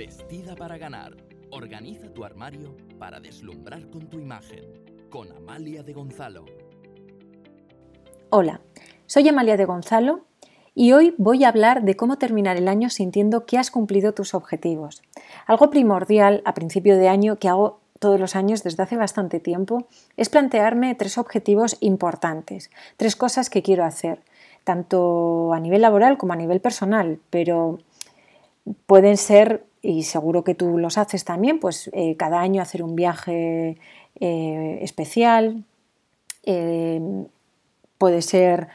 Vestida para ganar. Organiza tu armario para deslumbrar con tu imagen. Con Amalia de Gonzalo. Hola, soy Amalia de Gonzalo y hoy voy a hablar de cómo terminar el año sintiendo que has cumplido tus objetivos. Algo primordial a principio de año que hago todos los años desde hace bastante tiempo es plantearme tres objetivos importantes, tres cosas que quiero hacer, tanto a nivel laboral como a nivel personal, pero pueden ser, y seguro que tú los haces también, pues eh, cada año hacer un viaje eh, especial, eh, puede ser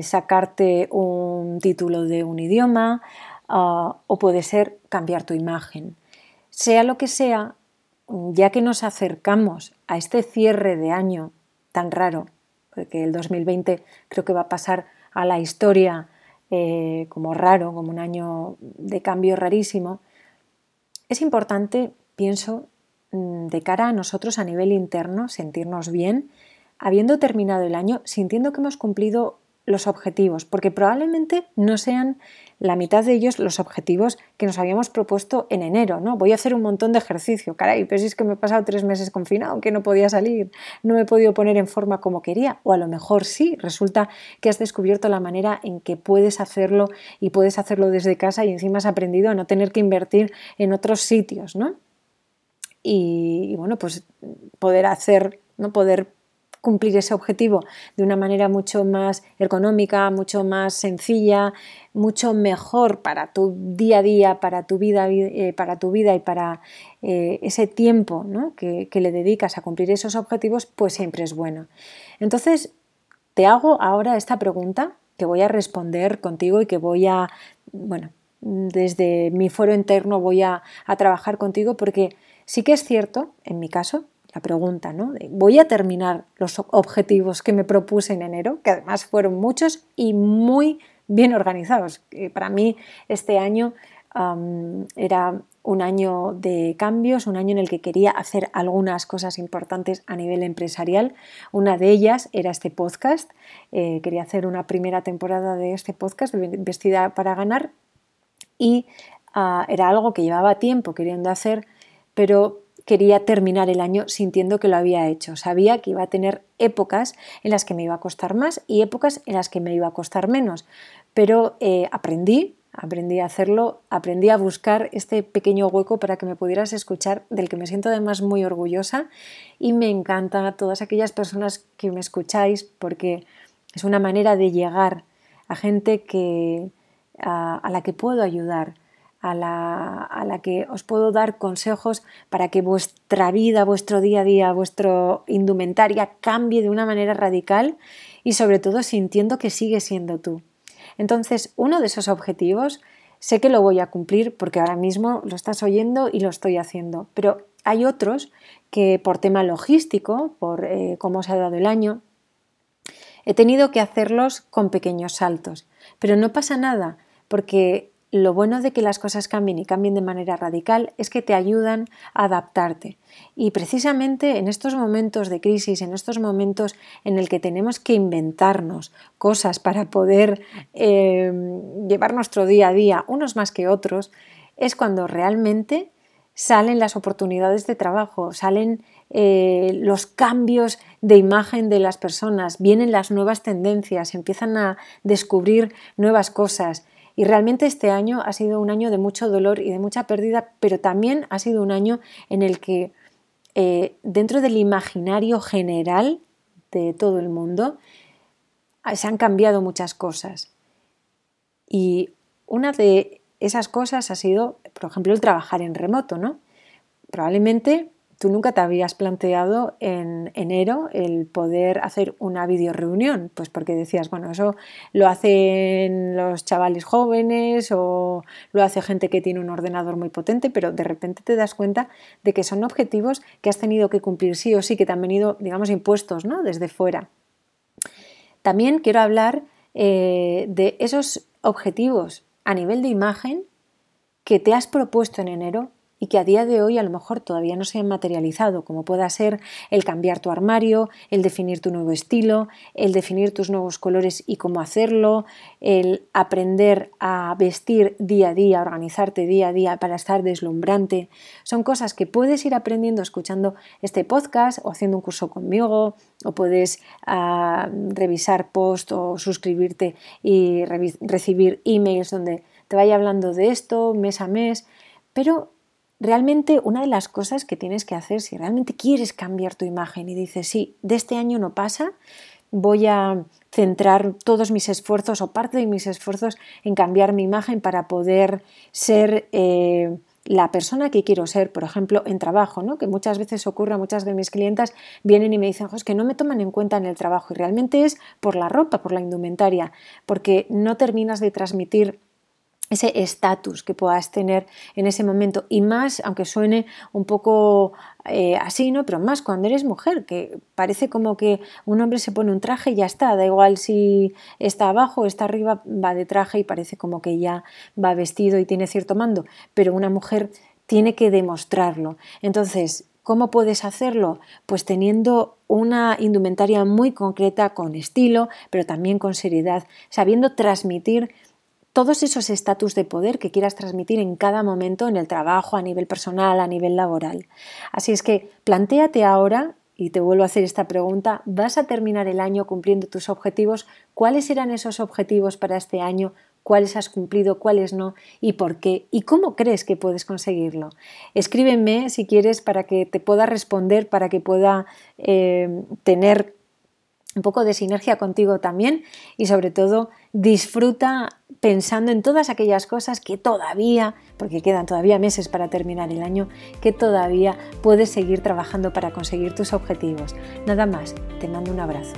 sacarte un título de un idioma ah, o puede ser cambiar tu imagen. Sea lo que sea, ya que nos acercamos a este cierre de año tan raro, porque el 2020 creo que va a pasar a la historia eh, como raro, como un año de cambio rarísimo, es importante, pienso, mm, de cara a nosotros a nivel interno, sentirnos bien, habiendo terminado el año, sintiendo que hemos cumplido los objetivos, porque probablemente no sean la mitad de ellos los objetivos que nos habíamos propuesto en enero, ¿no? Voy a hacer un montón de ejercicio, caray, pero si es que me he pasado tres meses confinado, que no podía salir, no me he podido poner en forma como quería, o a lo mejor sí, resulta que has descubierto la manera en que puedes hacerlo y puedes hacerlo desde casa y encima has aprendido a no tener que invertir en otros sitios, ¿no? Y, y bueno, pues poder hacer, no poder cumplir ese objetivo de una manera mucho más ergonómica, mucho más sencilla, mucho mejor para tu día a día, para tu vida, eh, para tu vida y para eh, ese tiempo que, le dedicas a cumplir esos objetivos, pues siempre es bueno. Entonces, te hago ahora esta pregunta que voy a responder contigo y que voy a, bueno, desde mi foro interno voy a trabajar contigo porque sí que es cierto, en mi caso, la pregunta, ¿no? voy a terminar los objetivos que me propuse en enero, que además fueron muchos y muy bien organizados. Para mí este año era un año de cambios, un año en el que quería hacer algunas cosas importantes a nivel empresarial. Una de ellas era este podcast. Eh, quería hacer una primera temporada de este podcast, Vestida para Ganar, y ah, era algo que llevaba tiempo queriendo hacer, pero quería terminar el año sintiendo que lo había hecho. Sabía que iba a tener épocas en las que me iba a costar más y épocas en las que me iba a costar menos. Pero eh, aprendí, aprendí a hacerlo, aprendí a buscar este pequeño hueco para que me pudieras escuchar, del que me siento además muy orgullosa y me encanta a todas aquellas personas que me escucháis porque es una manera de llegar a gente que, a la que puedo ayudar a la, que os puedo dar consejos para que vuestra vida, vuestro día a día, vuestra indumentaria cambie de una manera radical y sobre todo sintiendo que sigue siendo tú. Entonces, uno de esos objetivos sé que lo voy a cumplir porque ahora mismo lo estás oyendo y lo estoy haciendo, pero hay otros que por tema logístico, por eh, cómo se ha dado el año, he tenido que hacerlos con pequeños saltos. Pero no pasa nada, porque lo bueno de que las cosas cambien y cambien de manera radical es que te ayudan a adaptarte. Y precisamente en estos momentos de crisis, en estos momentos en el que tenemos que inventarnos cosas para poder eh, llevar nuestro día a día, unos más que otros, es cuando realmente salen las oportunidades de trabajo, salen eh, los cambios de imagen de las personas, vienen las nuevas tendencias, empiezan a descubrir nuevas cosas y realmente este año ha sido un año de mucho dolor y de mucha pérdida, pero también ha sido un año en el que eh, dentro del imaginario general de todo el mundo ah, se han cambiado muchas cosas. Y una de esas cosas ha sido, por ejemplo, el trabajar en remoto, ¿no? Probablemente tú nunca te habías planteado en enero el poder hacer una videoreunión, pues porque decías, bueno, eso lo hacen los chavales jóvenes o lo hace gente que tiene un ordenador muy potente, pero de repente te das cuenta de que son objetivos que has tenido que cumplir sí o sí, que te han venido, digamos, impuestos, ¿no? Desde fuera. También quiero hablar eh, de esos objetivos a nivel de imagen que te has propuesto en enero y que a día de hoy a lo mejor todavía no se han materializado, como pueda ser el cambiar tu armario, el definir tu nuevo estilo, el definir tus nuevos colores y cómo hacerlo, el aprender a vestir día a día, organizarte día a día para estar deslumbrante. Son cosas que puedes ir aprendiendo escuchando este podcast o haciendo un curso conmigo o puedes ah, revisar post o suscribirte y recibir emails donde te vaya hablando de esto mes a mes, pero realmente una de las cosas que tienes que hacer si realmente quieres cambiar tu imagen y dices, sí, de este año no pasa, voy a centrar todos mis esfuerzos o parte de mis esfuerzos en cambiar mi imagen para poder ser eh, la persona que quiero ser, por ejemplo, en trabajo, ¿no? que muchas veces ocurre, muchas de mis clientas vienen y me dicen, es que no me toman en cuenta en el trabajo y realmente es por la ropa, por la indumentaria, porque no terminas de transmitir ese estatus que puedas tener en ese momento y más, aunque suene un poco eh, así, ¿no? Pero más cuando eres mujer, que parece como que un hombre se pone un traje y ya está, da igual si está abajo o está arriba, va de traje y parece como que ya va vestido y tiene cierto mando, pero una mujer tiene que demostrarlo. Entonces, ¿Cómo puedes hacerlo? Pues teniendo una indumentaria muy concreta, con estilo, pero también con seriedad, sabiendo transmitir todos esos estatus de poder que quieras transmitir en cada momento en el trabajo, a nivel personal, a nivel laboral. Así es que plantéate ahora, y te vuelvo a hacer esta pregunta, ¿vas a terminar el año cumpliendo tus objetivos? ¿Cuáles eran esos objetivos para este año? ¿Cuáles has cumplido? ¿Cuáles no? ¿Y por qué? ¿Y cómo crees que puedes conseguirlo? Escríbeme si quieres para que te pueda responder, para que pueda eh, tener un poco de sinergia contigo también y sobre todo disfruta pensando en todas aquellas cosas que todavía, porque quedan todavía meses para terminar el año, que todavía puedes seguir trabajando para conseguir tus objetivos. Nada más, te mando un abrazo.